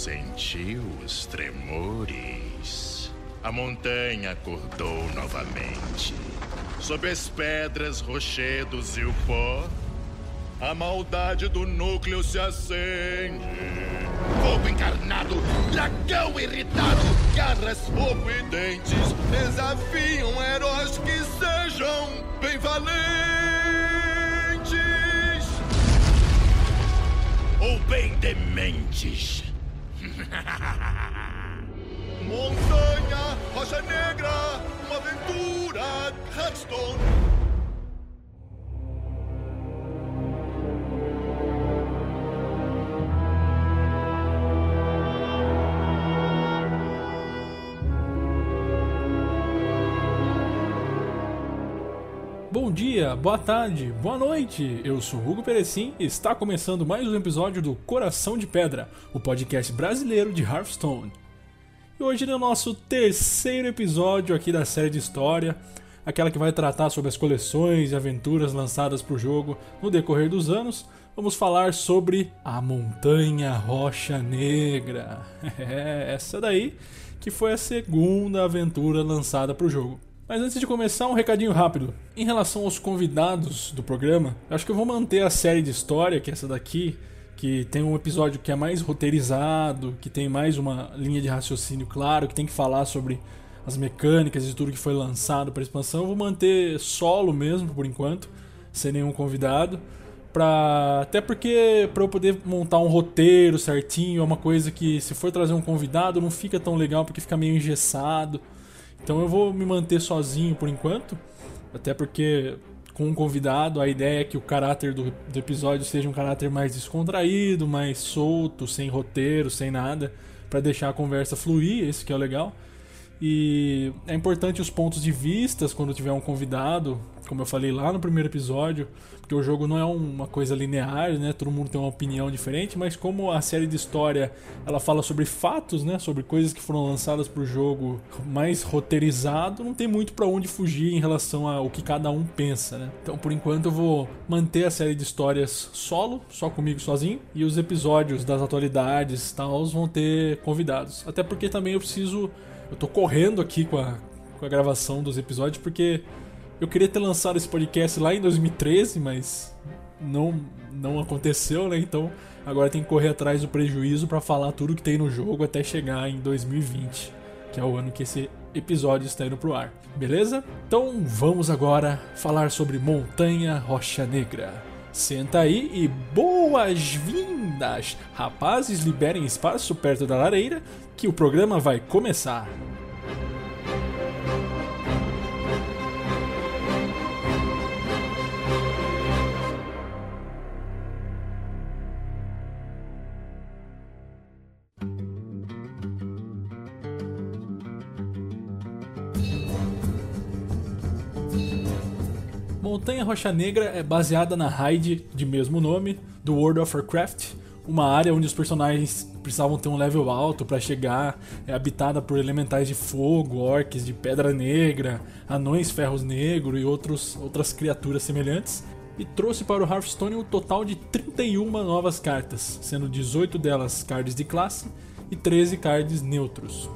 sentiu os tremores. A montanha acordou novamente. Sob as pedras, rochedos e o pó, a maldade do núcleo se acende. Fogo encarnado, dragão irritado, garras, fogo e dentes desafiam heróis que sejam bem valentes. Ou bem dementes. Rocha Negra, uma aventura, Hearthstone. Bom dia, boa tarde, boa noite. Eu sou Hugo Perecim e está começando mais um episódio do Coração de Pedra, o podcast brasileiro de Hearthstone. E hoje é o nosso terceiro episódio aqui da série de história, aquela que vai tratar sobre as coleções e aventuras lançadas para o jogo no decorrer dos anos. Vamos falar sobre a Montanha Rocha Negra. É essa daí que foi a segunda aventura lançada para o jogo. Mas antes de começar, um recadinho rápido. Em relação aos convidados do programa, acho que eu vou manter a série de história, que é essa daqui, que tem um episódio que é mais roteirizado, que tem mais uma linha de raciocínio claro, que tem que falar sobre as mecânicas e tudo que foi lançado para expansão. Eu vou manter solo mesmo por enquanto, sem nenhum convidado, para até porque para eu poder montar um roteiro certinho, é uma coisa que se for trazer um convidado não fica tão legal porque fica meio engessado. Então eu vou me manter sozinho por enquanto, até porque com um convidado a ideia é que o caráter do, do episódio seja um caráter mais descontraído, mais solto, sem roteiro, sem nada, para deixar a conversa fluir, esse que é o legal. E é importante os pontos de vistas quando tiver um convidado, como eu falei lá no primeiro episódio, porque o jogo não é uma coisa linear, né? Todo mundo tem uma opinião diferente, mas como a série de história ela fala sobre fatos, né? Sobre coisas que foram lançadas para o jogo mais roteirizado, não tem muito para onde fugir em relação ao que cada um pensa, né? Então, por enquanto, eu vou manter a série de histórias solo, só comigo sozinho, e os episódios das atualidades, tal, vão ter convidados. Até porque também eu preciso eu tô correndo aqui com a, com a gravação dos episódios porque eu queria ter lançado esse podcast lá em 2013, mas não, não aconteceu, né? Então agora tem que correr atrás do prejuízo para falar tudo que tem no jogo até chegar em 2020, que é o ano que esse episódio está indo pro ar. Beleza? Então vamos agora falar sobre Montanha Rocha Negra. Senta aí e boas-vindas! Rapazes, liberem espaço perto da lareira que o programa vai começar. Montanha Rocha Negra é baseada na raid de mesmo nome do World of Warcraft, uma área onde os personagens precisavam ter um level alto para chegar, é habitada por elementais de fogo, orcs de pedra negra, anões ferros negro e outros, outras criaturas semelhantes. E trouxe para o Hearthstone um total de 31 novas cartas, sendo 18 delas cards de classe e 13 cards neutros.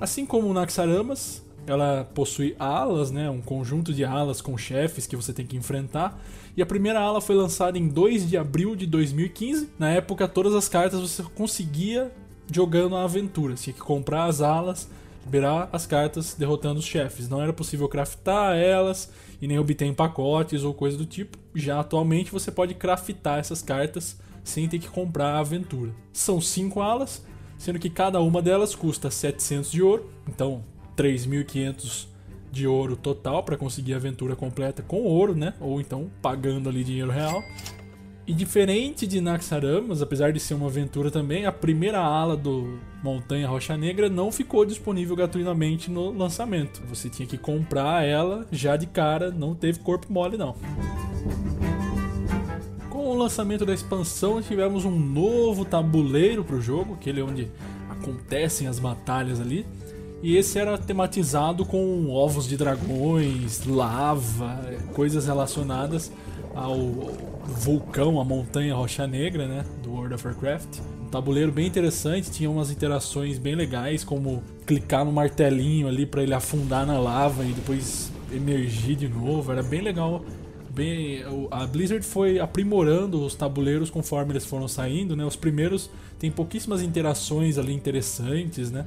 Assim como o Naxaramas, ela possui alas, né, um conjunto de alas com chefes que você tem que enfrentar. E a primeira ala foi lançada em 2 de abril de 2015. Na época, todas as cartas você conseguia jogando a aventura. Você tinha que comprar as alas, liberar as cartas derrotando os chefes. Não era possível craftar elas e nem obter em pacotes ou coisa do tipo. Já atualmente você pode craftar essas cartas sem ter que comprar a aventura. São 5 alas, sendo que cada uma delas custa 700 de ouro. Então 3.500 de ouro total para conseguir a aventura completa com ouro, né? Ou então pagando ali dinheiro real. E diferente de Naxaramas, apesar de ser uma aventura também, a primeira ala do Montanha Rocha Negra não ficou disponível gratuitamente no lançamento. Você tinha que comprar ela já de cara, não teve corpo mole não. Com o lançamento da expansão, tivemos um novo tabuleiro para o jogo, aquele onde acontecem as batalhas ali. E esse era tematizado com ovos de dragões, lava, coisas relacionadas ao vulcão, a montanha Rocha Negra, né, do World of Warcraft. Um tabuleiro bem interessante, tinha umas interações bem legais, como clicar no martelinho ali para ele afundar na lava e depois emergir de novo. Era bem legal. Bem, a Blizzard foi aprimorando os tabuleiros conforme eles foram saindo, né? Os primeiros tem pouquíssimas interações ali interessantes, né?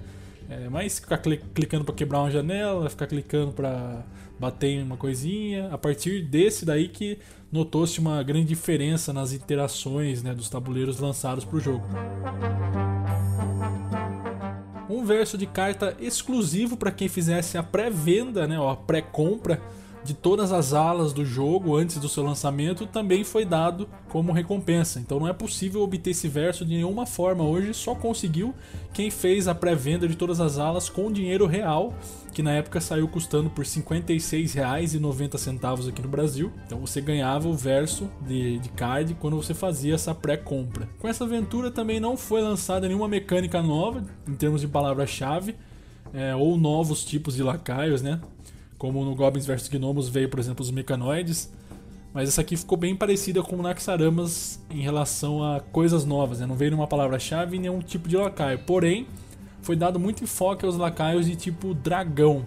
É, mas ficar clicando para quebrar uma janela, ficar clicando para bater em uma coisinha. A partir desse daí que notou-se uma grande diferença nas interações né, dos tabuleiros lançados para o jogo. Um verso de carta exclusivo para quem fizesse a pré-venda, né, a pré-compra de todas as alas do jogo antes do seu lançamento também foi dado como recompensa. Então não é possível obter esse verso de nenhuma forma hoje, só conseguiu quem fez a pré-venda de todas as alas com dinheiro real, que na época saiu custando por R$ 56,90 aqui no Brasil. Então você ganhava o verso de, de card quando você fazia essa pré-compra. Com essa aventura também não foi lançada nenhuma mecânica nova em termos de palavra-chave. É, ou novos tipos de lacaios, né? Como no Goblins vs Gnomos veio, por exemplo, os mecanoides. Mas essa aqui ficou bem parecida com o Naxaramas em relação a coisas novas, né? não veio nenhuma palavra-chave e nenhum tipo de lacaio. Porém, foi dado muito enfoque aos lacaios de tipo dragão.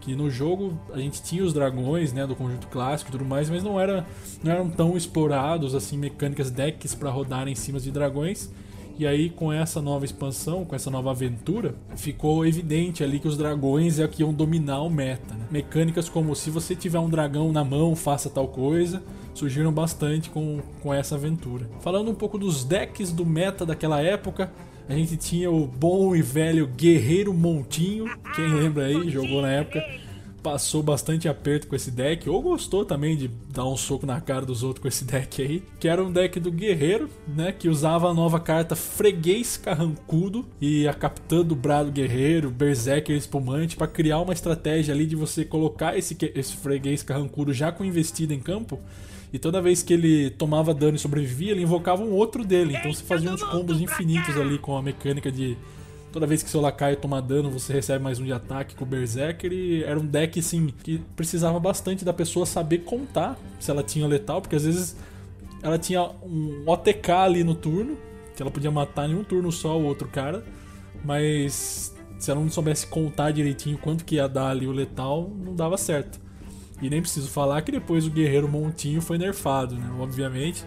Que no jogo a gente tinha os dragões né, do conjunto clássico e tudo mais, mas não, era, não eram tão explorados assim mecânicas decks para rodar em cima de dragões. E aí, com essa nova expansão, com essa nova aventura, ficou evidente ali que os dragões é que iam dominar o meta. Né? Mecânicas como se você tiver um dragão na mão, faça tal coisa, surgiram bastante com, com essa aventura. Falando um pouco dos decks do meta daquela época, a gente tinha o bom e velho Guerreiro Montinho, quem lembra aí, jogou na época passou bastante aperto com esse deck, ou gostou também de dar um soco na cara dos outros com esse deck aí, que era um deck do Guerreiro, né, que usava a nova carta Freguês Carrancudo e a Capitã do Brado Guerreiro, Berserker Espumante, para criar uma estratégia ali de você colocar esse, esse Freguês Carrancudo já com investida em campo, e toda vez que ele tomava dano e sobrevivia, ele invocava um outro dele, então você fazia uns combos infinitos ali com a mecânica de Toda vez que seu lacaio toma dano, você recebe mais um de ataque com o Berserker. E era um deck, assim, que precisava bastante da pessoa saber contar se ela tinha letal, porque às vezes ela tinha um OTK ali no turno, que ela podia matar em um turno só o outro cara, mas se ela não soubesse contar direitinho quanto que ia dar ali o letal, não dava certo. E nem preciso falar que depois o Guerreiro Montinho foi nerfado, né? Obviamente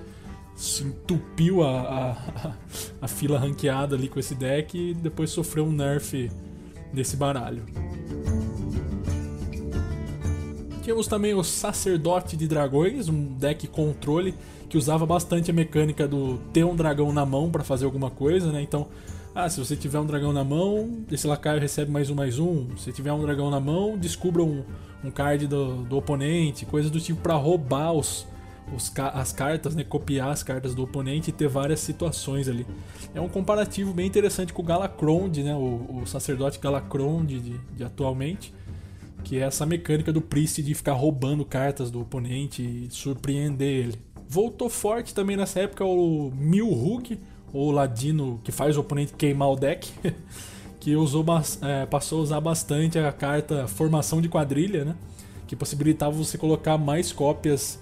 se entupiu a, a, a, fila ranqueada ali com esse deck e depois sofreu um nerf desse baralho. Tínhamos também o Sacerdote de Dragões, um deck controle que usava bastante a mecânica do ter um dragão na mão para fazer alguma coisa, né? Então, ah, se você tiver um dragão na mão, esse lacaio recebe mais um mais um. Se tiver um dragão na mão, descubra um, um card do, do oponente, coisas do tipo para roubar os, os, as cartas, né, copiar as cartas do oponente e ter várias situações ali. É um comparativo bem interessante com o Galacronde, né, o, o sacerdote Galacronde de, de, atualmente, que é essa mecânica do Priest de ficar roubando cartas do oponente e surpreender ele. Voltou forte também nessa época o Milhug, o ladino que faz o oponente queimar o deck, que usou, é, passou a usar bastante a carta Formação de Quadrilha, né, que possibilitava você colocar mais cópias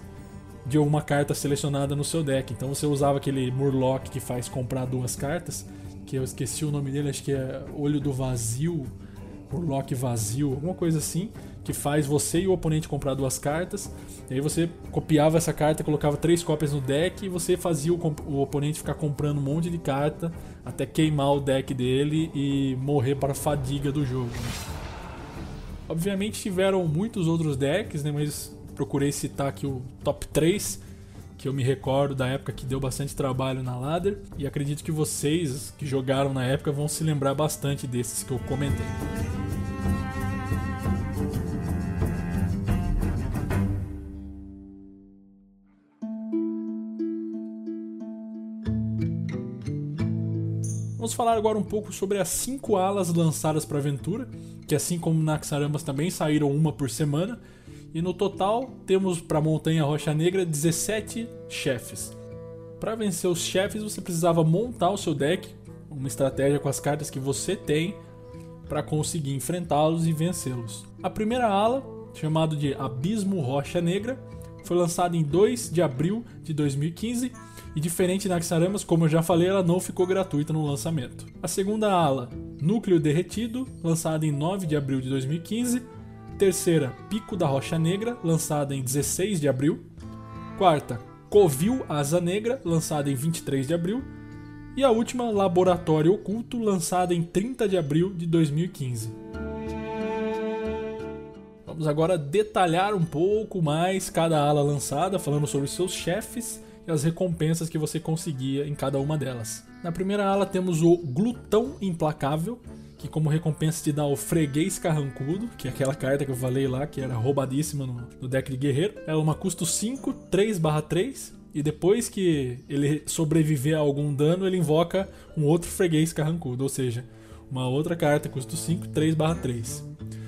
de uma carta selecionada no seu deck. Então você usava aquele Murloc que faz comprar duas cartas, que eu esqueci o nome dele, acho que é Olho do Vazio, Murloc Vazio, alguma coisa assim, que faz você e o oponente comprar duas cartas. E aí você copiava essa carta, colocava três cópias no deck e você fazia o, o oponente ficar comprando um monte de carta até queimar o deck dele e morrer para a fadiga do jogo. Obviamente tiveram muitos outros decks, né, mas procurei citar aqui o top 3 que eu me recordo da época que deu bastante trabalho na ladder e acredito que vocês que jogaram na época vão se lembrar bastante desses que eu comentei. Vamos falar agora um pouco sobre as 5 alas lançadas para a aventura, que assim como Naxaramas também saíram uma por semana, e no total temos para a Montanha Rocha Negra 17 chefes. Para vencer os chefes você precisava montar o seu deck, uma estratégia com as cartas que você tem para conseguir enfrentá-los e vencê-los. A primeira ala, chamado de Abismo Rocha Negra, foi lançada em 2 de abril de 2015 e diferente da Axaramas, como eu já falei, ela não ficou gratuita no lançamento. A segunda ala, Núcleo Derretido, lançada em 9 de abril de 2015. Terceira, Pico da Rocha Negra, lançada em 16 de abril. Quarta, Covil Asa Negra, lançada em 23 de abril. E a última, Laboratório Oculto, lançada em 30 de abril de 2015. Vamos agora detalhar um pouco mais cada ala lançada, falando sobre seus chefes e as recompensas que você conseguia em cada uma delas. Na primeira ala temos o Glutão Implacável, que como recompensa te dá o Freguês Carrancudo, que é aquela carta que eu falei lá, que era roubadíssima no, no deck de guerreiro. Ela é uma custo 5, 3/3, e depois que ele sobreviver a algum dano, ele invoca um outro Freguês Carrancudo, ou seja, uma outra carta custo 5, 3/3.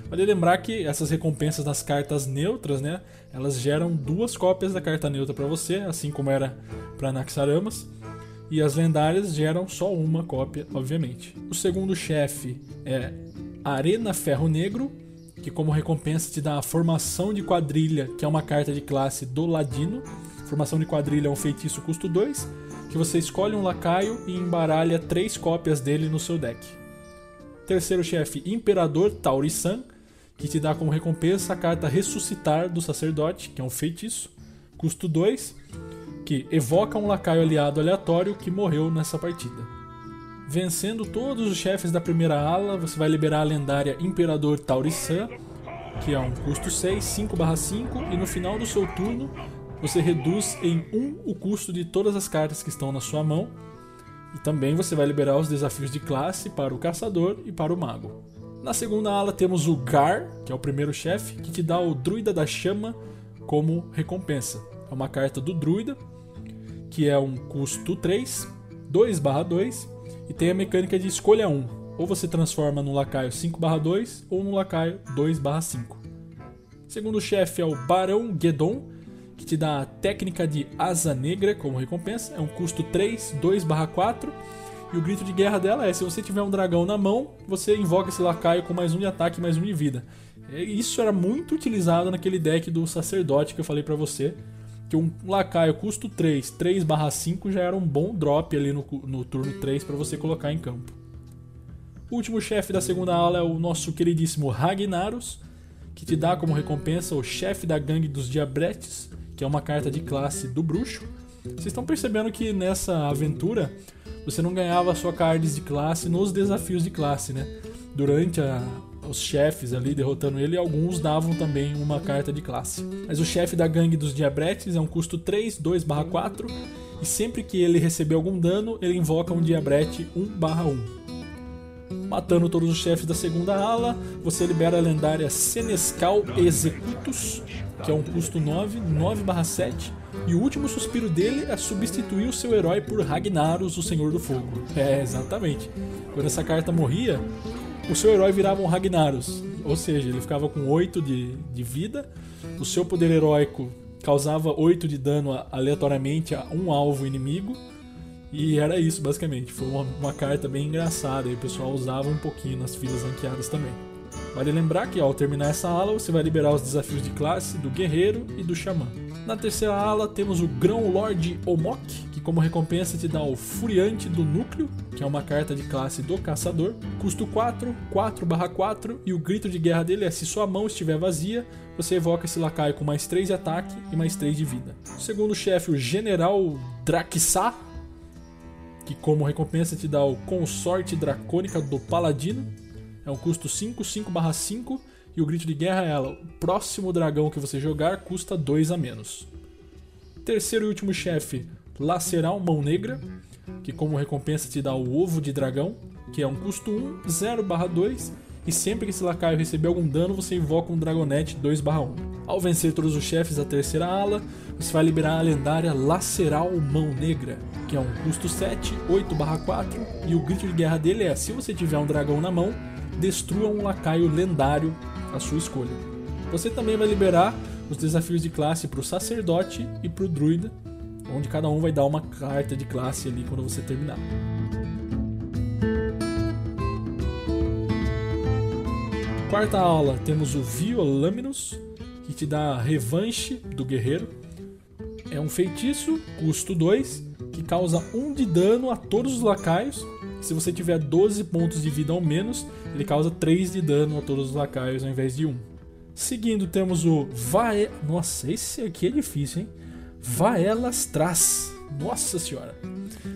Vale lembrar que essas recompensas das cartas neutras, né, elas geram duas cópias da carta neutra para você, assim como era para Naxaramas. E as lendárias geram só uma cópia, obviamente. O segundo chefe é Arena Ferro Negro, que como recompensa te dá a formação de quadrilha, que é uma carta de classe do Ladino. Formação de quadrilha é um feitiço custo 2, que você escolhe um lacaio e embaralha três cópias dele no seu deck. Terceiro chefe, Imperador Taurisan, que te dá como recompensa a carta Ressuscitar do Sacerdote, que é um feitiço, custo 2, que evoca um lacaio aliado aleatório que morreu nessa partida. Vencendo todos os chefes da primeira ala, você vai liberar a lendária Imperador Taurisan, que é um custo 6, 5/5, e no final do seu turno você reduz em 1 o custo de todas as cartas que estão na sua mão. E também você vai liberar os desafios de classe para o caçador e para o mago. Na segunda ala temos o Gar, que é o primeiro chefe, que te dá o Druida da Chama como recompensa. É uma carta do Druida, que é um custo 3, 2/2, e tem a mecânica de escolha 1. Ou você transforma no lacaio 5/2 ou no lacaio 2/5. Segundo chefe é o Barão Gedon, que te dá a técnica de Asa Negra como recompensa. É um custo 3, 2/4 e o grito de guerra dela é: se você tiver um dragão na mão, você invoca esse lacaio com mais um de ataque e mais um de vida. Isso era muito utilizado naquele deck do sacerdote que eu falei para você. Que um lacaio custo 3, 3/5 já era um bom drop ali no, no turno 3 para você colocar em campo. O último chefe da segunda ala é o nosso queridíssimo Ragnaros, que te dá como recompensa o chefe da gangue dos Diabretes, que é uma carta de classe do bruxo. Vocês estão percebendo que nessa aventura você não ganhava sua cards de classe nos desafios de classe, né? Durante a, os chefes ali derrotando ele, alguns davam também uma carta de classe. Mas o chefe da gangue dos Diabretes é um custo 3, 2/4, e sempre que ele receber algum dano, ele invoca um Diabrete 1/1. Matando todos os chefes da segunda ala, você libera a lendária Senescal Executus, que é um custo 9, 9/7, e o último suspiro dele é substituir o seu herói por Ragnaros, o Senhor do Fogo. É, exatamente. Quando essa carta morria, o seu herói virava um Ragnaros. Ou seja, ele ficava com 8 de, de vida, o seu poder heróico causava 8 de dano aleatoriamente a um alvo inimigo. E era isso, basicamente. Foi uma, uma carta bem engraçada e o pessoal usava um pouquinho nas filas ranqueadas também. Vale lembrar que ao terminar essa ala, você vai liberar os desafios de classe do guerreiro e do xamã. Na terceira ala temos o Grão Lord Omok, como recompensa te dá o Furiante do Núcleo, que é uma carta de classe do caçador. Custo 4, 4/4 e o grito de guerra dele é se sua mão estiver vazia, você evoca esse lacaio com mais 3 de ataque e mais 3 de vida. O segundo chefe, o General Draksa, que como recompensa te dá o Consorte Dracônica do Paladino. É um custo 5, 5/5 e o grito de guerra é ela: o próximo dragão que você jogar custa 2 a menos. Terceiro e último chefe, Laceral Mão Negra, que como recompensa te dá o ovo de dragão, que é um custo 1, 0/2, e sempre que esse lacaio receber algum dano, você invoca um Dragonete 2/1. Ao vencer todos os chefes da terceira ala, você vai liberar a lendária Laceral Mão Negra, que é um custo 7, 8/4, e o grito de guerra dele é: se você tiver um dragão na mão, destrua um lacaio lendário a sua escolha. Você também vai liberar os desafios de classe para o sacerdote e para o druida, onde cada um vai dar uma carta de classe ali quando você terminar. Quarta aula temos o Violaminus, que te dá revanche do guerreiro. É um feitiço, custo 2, que causa 1 de dano a todos os lacaios. Se você tiver 12 pontos de vida ou menos, ele causa 3 de dano a todos os lacaios ao invés de 1. Seguindo, temos o Vae... Nossa, esse aqui é difícil, hein? Vaelastras. Nossa senhora.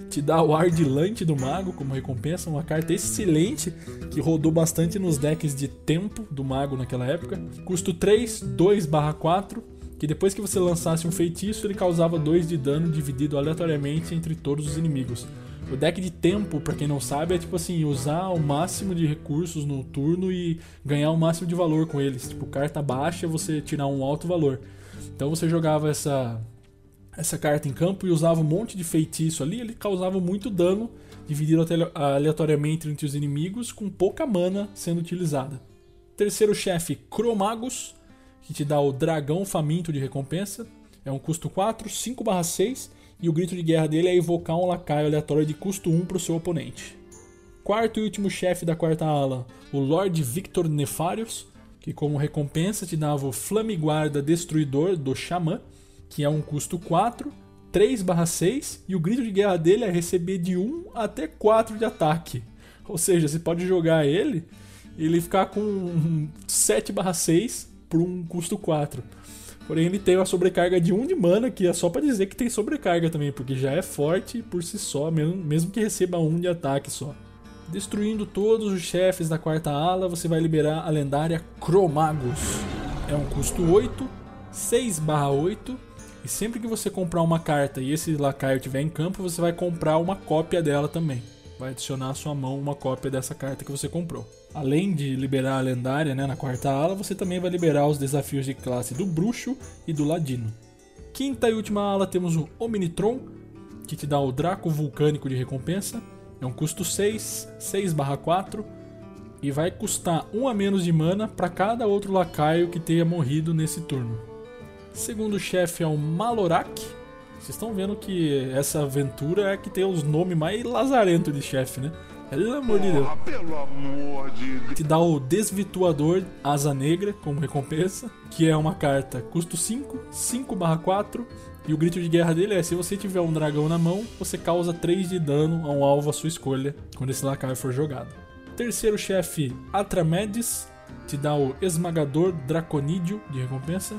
Te dá o Ardilante do Mago como recompensa, uma carta excelente que rodou bastante nos decks de tempo do Mago naquela época. Custo 3, 2/4, que depois que você lançasse um feitiço, ele causava 2 de dano dividido aleatoriamente entre todos os inimigos. O deck de tempo, para quem não sabe, é tipo assim, usar o máximo de recursos no turno e ganhar o máximo de valor com eles. Tipo, carta baixa, você tirar um alto valor. Então você jogava essa essa carta em campo e usava um monte de feitiço ali, ele causava muito dano dividido aleatoriamente entre os inimigos com pouca mana sendo utilizada. Terceiro chefe, Cromagus, que te dá o Dragão Faminto de recompensa. É um custo 4, 5/6 e o grito de guerra dele é evocar um lacaio aleatório de custo 1 para o seu oponente. Quarto e último chefe da quarta ala, o Lord Victor Nefarius, que como recompensa te dava o Flamiguarda Destruidor do Xamã, que é um custo 4, 3/6 e o grito de guerra dele é receber de 1 até 4 de ataque. Ou seja, você pode jogar ele e ele ficar com 7/6 por um custo 4. Porém, ele tem uma sobrecarga de 1 de mana, que é só para dizer que tem sobrecarga também, porque já é forte por si só, mesmo que receba 1 de ataque só. Destruindo todos os chefes da quarta ala, você vai liberar a lendária Cromagus. É um custo 8, 6/8 e sempre que você comprar uma carta e esse lacaio estiver em campo, você vai comprar uma cópia dela também. Vai adicionar à sua mão uma cópia dessa carta que você comprou. Além de liberar a lendária né, na quarta ala, você também vai liberar os desafios de classe do bruxo e do ladino. Quinta e última ala temos o Omnitron, que te dá o Draco Vulcânico de recompensa. É um custo 6, 6/4 e vai custar 1 a menos de mana para cada outro lacaio que tenha morrido nesse turno. Segundo chefe é o Malorak. Vocês estão vendo que essa aventura é que tem os nomes mais lazarentos de chefe, né? Pelo amor de Deus. Pelo amor de Deus. Te dá o Desvirtuador Asa Negra como recompensa, que é uma carta custo 5, 5/4. E o grito de guerra dele é: se você tiver um dragão na mão, você causa 3 de dano a um alvo à sua escolha quando esse lacaio for jogado. Terceiro chefe, Atramedes, te dá o Esmagador Draconídeo de recompensa,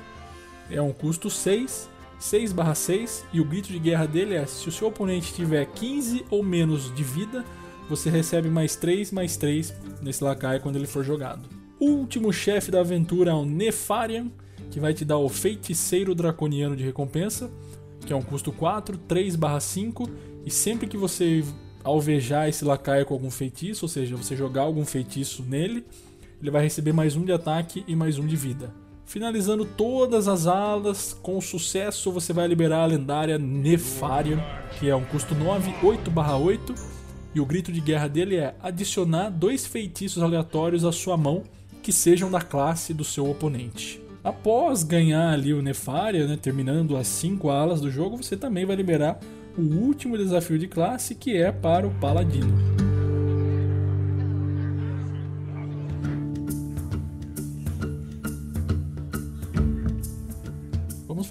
é um custo 6, 6/6 e o grito de guerra dele é: se o seu oponente tiver 15 ou menos de vida, você recebe mais 3, mais 3 nesse lacaio quando ele for jogado. Último chefe da aventura é o Nefarian, que vai te dar o Feiticeiro Draconiano de recompensa, que é um custo 4, 3/5 e sempre que você alvejar esse lacaio com algum feitiço, ou seja, você jogar algum feitiço nele, ele vai receber mais um de ataque e mais um de vida. Finalizando todas as alas com sucesso, você vai liberar a lendária Nefarian, que é um custo 9, 8/8, e o grito de guerra dele é adicionar dois feitiços aleatórios à sua mão que sejam da classe do seu oponente. Após ganhar ali o Nefaria, né, terminando as 5 alas do jogo, você também vai liberar o último desafio de classe, que é para o Paladino.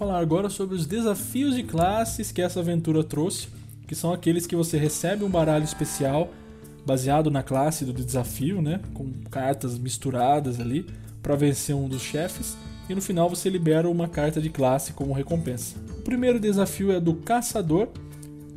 Falar agora sobre os desafios de classes que essa aventura trouxe, que são aqueles que você recebe um baralho especial baseado na classe do desafio, né, com cartas misturadas ali para vencer um dos chefes, e no final você libera uma carta de classe como recompensa. O primeiro desafio é do caçador,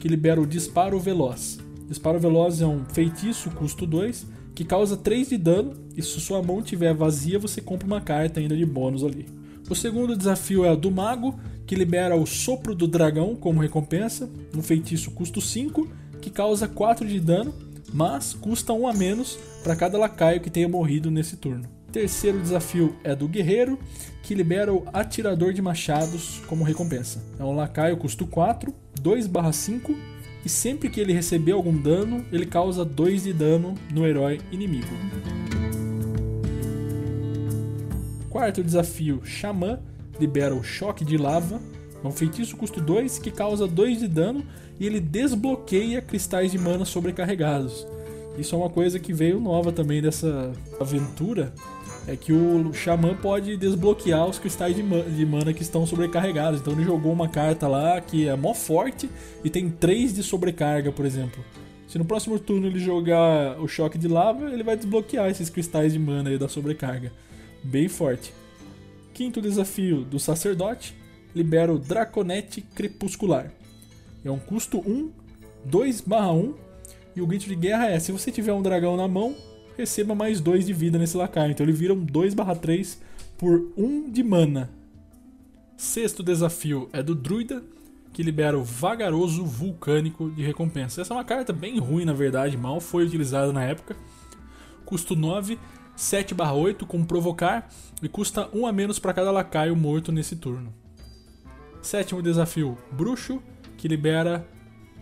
que libera o disparo veloz. Disparo veloz é um feitiço custo 2 que causa 3 de dano, e se sua mão estiver vazia, você compra uma carta ainda de bônus ali. O segundo desafio é o do mago, que libera o sopro do dragão como recompensa, um feitiço custo 5, que causa 4 de dano, mas custa 1 a menos para cada lacaio que tenha morrido nesse turno. Terceiro desafio é do guerreiro, que libera o atirador de machados como recompensa. É um lacaio custo 4, 2/5 e sempre que ele receber algum dano, ele causa 2 de dano no herói inimigo. Quarto desafio, Xamã libera o choque de lava. É um feitiço custo 2 que causa 2 de dano e ele desbloqueia cristais de mana sobrecarregados. Isso é uma coisa que veio nova também dessa aventura, é que o Xamã pode desbloquear os cristais de, ma de mana que estão sobrecarregados. Então ele jogou uma carta lá que é mó forte e tem 3 de sobrecarga, por exemplo. Se no próximo turno ele jogar o choque de lava, ele vai desbloquear esses cristais de mana aí da sobrecarga. Bem forte. Quinto desafio do sacerdote, libera o Draconete Crepuscular. É um custo 1, 2/1 e o grito de guerra é: se você tiver um dragão na mão, receba mais 2 de vida nesse lacaio. Então ele vira um 2/3 por 1 de mana. Sexto desafio é do Druida, que libera o Vagaroso Vulcânico de recompensa. Essa é uma carta bem ruim, na verdade, mal foi utilizada na época. Custo 9, 7/8 com provocar e custa 1 a menos para cada lacaio morto nesse turno. Sétimo desafio, Bruxo, que libera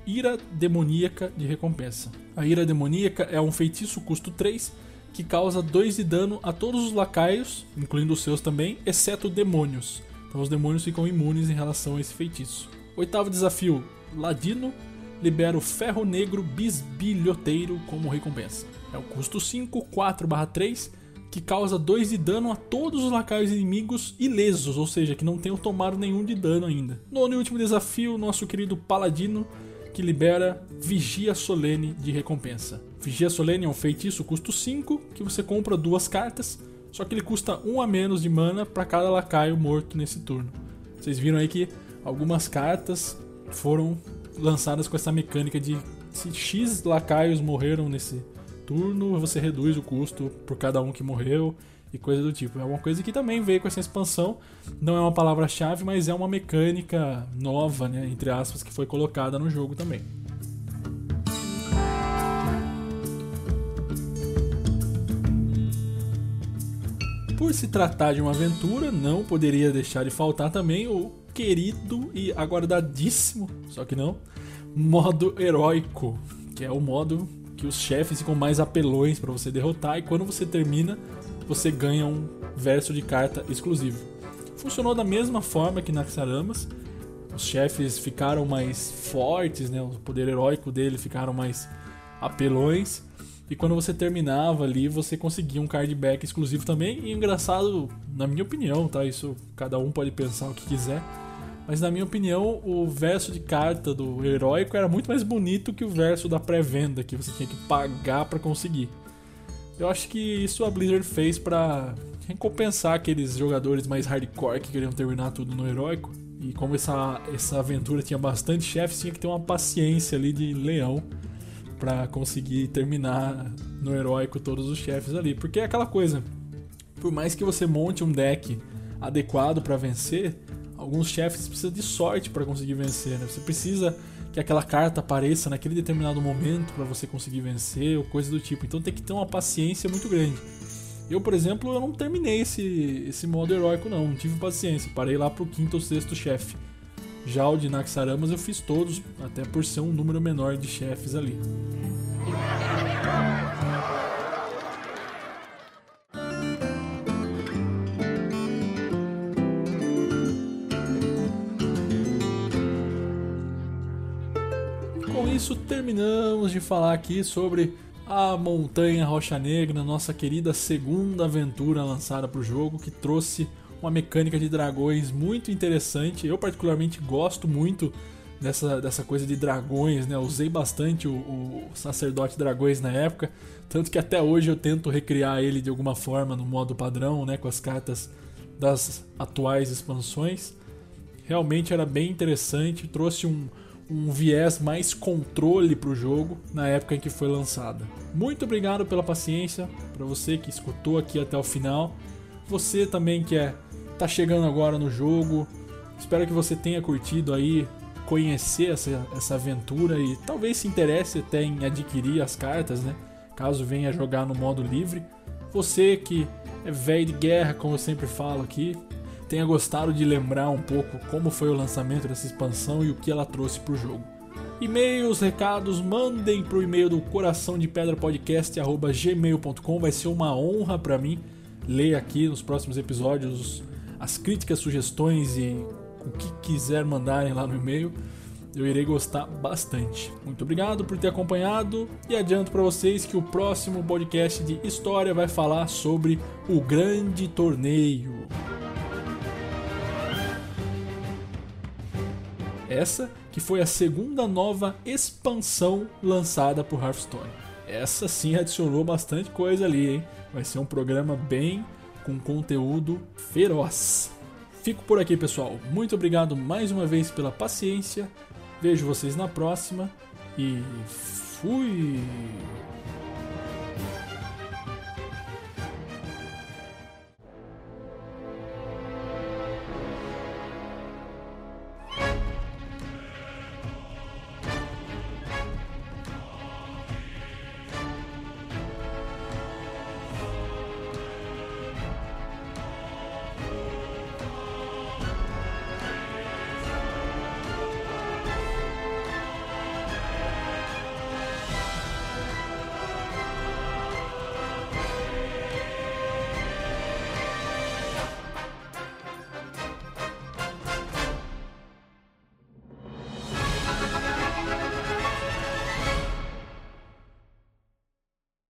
Ira Demoníaca de recompensa. A Ira Demoníaca é um feitiço custo 3 que causa 2 de dano a todos os lacaios, incluindo os seus também, exceto demônios. Então os demônios ficam imunes em relação a esse feitiço. Oitavo desafio: Ladino libera o Ferro Negro Bisbilhoteiro como recompensa. É o custo 5, 4/3, que causa 2 de dano a todos os lacaios inimigos ilesos, ou seja, que não tenham tomado nenhum de dano ainda. Nono e último desafio: nosso querido Paladino, que libera Vigia Solene de recompensa. Vigia Solene é um feitiço custo 5, que você compra duas cartas, só que ele custa 1 a menos de mana para cada lacaio morto nesse turno. Vocês viram aí que algumas cartas foram lançadas com essa mecânica de se X lacaios morreram nesse turno, você reduz o custo por cada um que morreu e coisa do tipo. É uma coisa que também veio com essa expansão. Não é uma palavra-chave, mas é uma mecânica nova, né, entre aspas, que foi colocada no jogo também. Por se tratar de uma aventura, não poderia deixar de faltar também o querido e aguardadíssimo, só que não, modo heróico, que é o modo que os chefes ficam mais apelões para você derrotar e quando você termina, você ganha um verso de carta exclusivo. Funcionou da mesma forma que Naxaramas. Os chefes ficaram mais fortes, né? O poder heróico dele ficaram mais apelões. E quando você terminava ali, você conseguia um card back exclusivo também. E engraçado, na minha opinião, tá? Isso cada um pode pensar o que quiser mas na minha opinião, o verso de carta do heróico era muito mais bonito que o verso da pré-venda, que você tinha que pagar para conseguir. Eu acho que isso a Blizzard fez para recompensar aqueles jogadores mais hardcore que queriam terminar tudo no heróico. E como essa, essa aventura tinha bastante chefes, tinha que ter uma paciência ali de leão para conseguir terminar no heróico todos os chefes ali. Porque é aquela coisa, por mais que você monte um deck adequado para vencer, alguns chefes precisam de sorte para conseguir vencer, né? Você precisa que aquela carta apareça naquele determinado momento para você conseguir vencer ou coisa do tipo. Então tem que ter uma paciência muito grande. Eu, por exemplo, eu não terminei esse, esse modo heróico não, não tive paciência. Parei lá pro quinto ou sexto chefe. Já o de Naxaramas eu fiz todos, até por ser um número menor de chefes ali. Terminamos de falar aqui sobre a Montanha Rocha Negra, nossa querida segunda aventura lançada para o jogo, que trouxe uma mecânica de dragões muito interessante. Eu, particularmente, gosto muito dessa, dessa coisa de dragões, né? usei bastante o, o Sacerdote Dragões na época, tanto que até hoje eu tento recriar ele de alguma forma no modo padrão, né? com as cartas das atuais expansões. Realmente era bem interessante, trouxe um, um viés mais controle para o jogo na época em que foi lançada. Muito obrigado pela paciência, para você que escutou aqui até o final. Você também que é tá chegando agora no jogo. Espero que você tenha curtido aí conhecer essa, essa aventura e talvez se interesse até em adquirir as cartas, né? Caso venha jogar no modo livre. Você que é velho de guerra, como eu sempre falo aqui, tenha gostado de lembrar um pouco como foi o lançamento dessa expansão e o que ela trouxe para o jogo. E-mails, recados, mandem para o e-mail do coração de pedra podcast. Vai ser uma honra para mim ler aqui nos próximos episódios as críticas, sugestões e o que quiser mandarem lá no e-mail. eu irei gostar bastante. Muito obrigado por ter acompanhado e adianto para vocês que o próximo podcast de história vai falar sobre o grande torneio. Essa que foi a segunda nova expansão lançada por Hearthstone. Essa sim adicionou bastante coisa ali, hein? Vai ser um programa bem com conteúdo feroz. Fico por aqui, pessoal. Muito obrigado mais uma vez pela paciência. Vejo vocês na próxima e fui!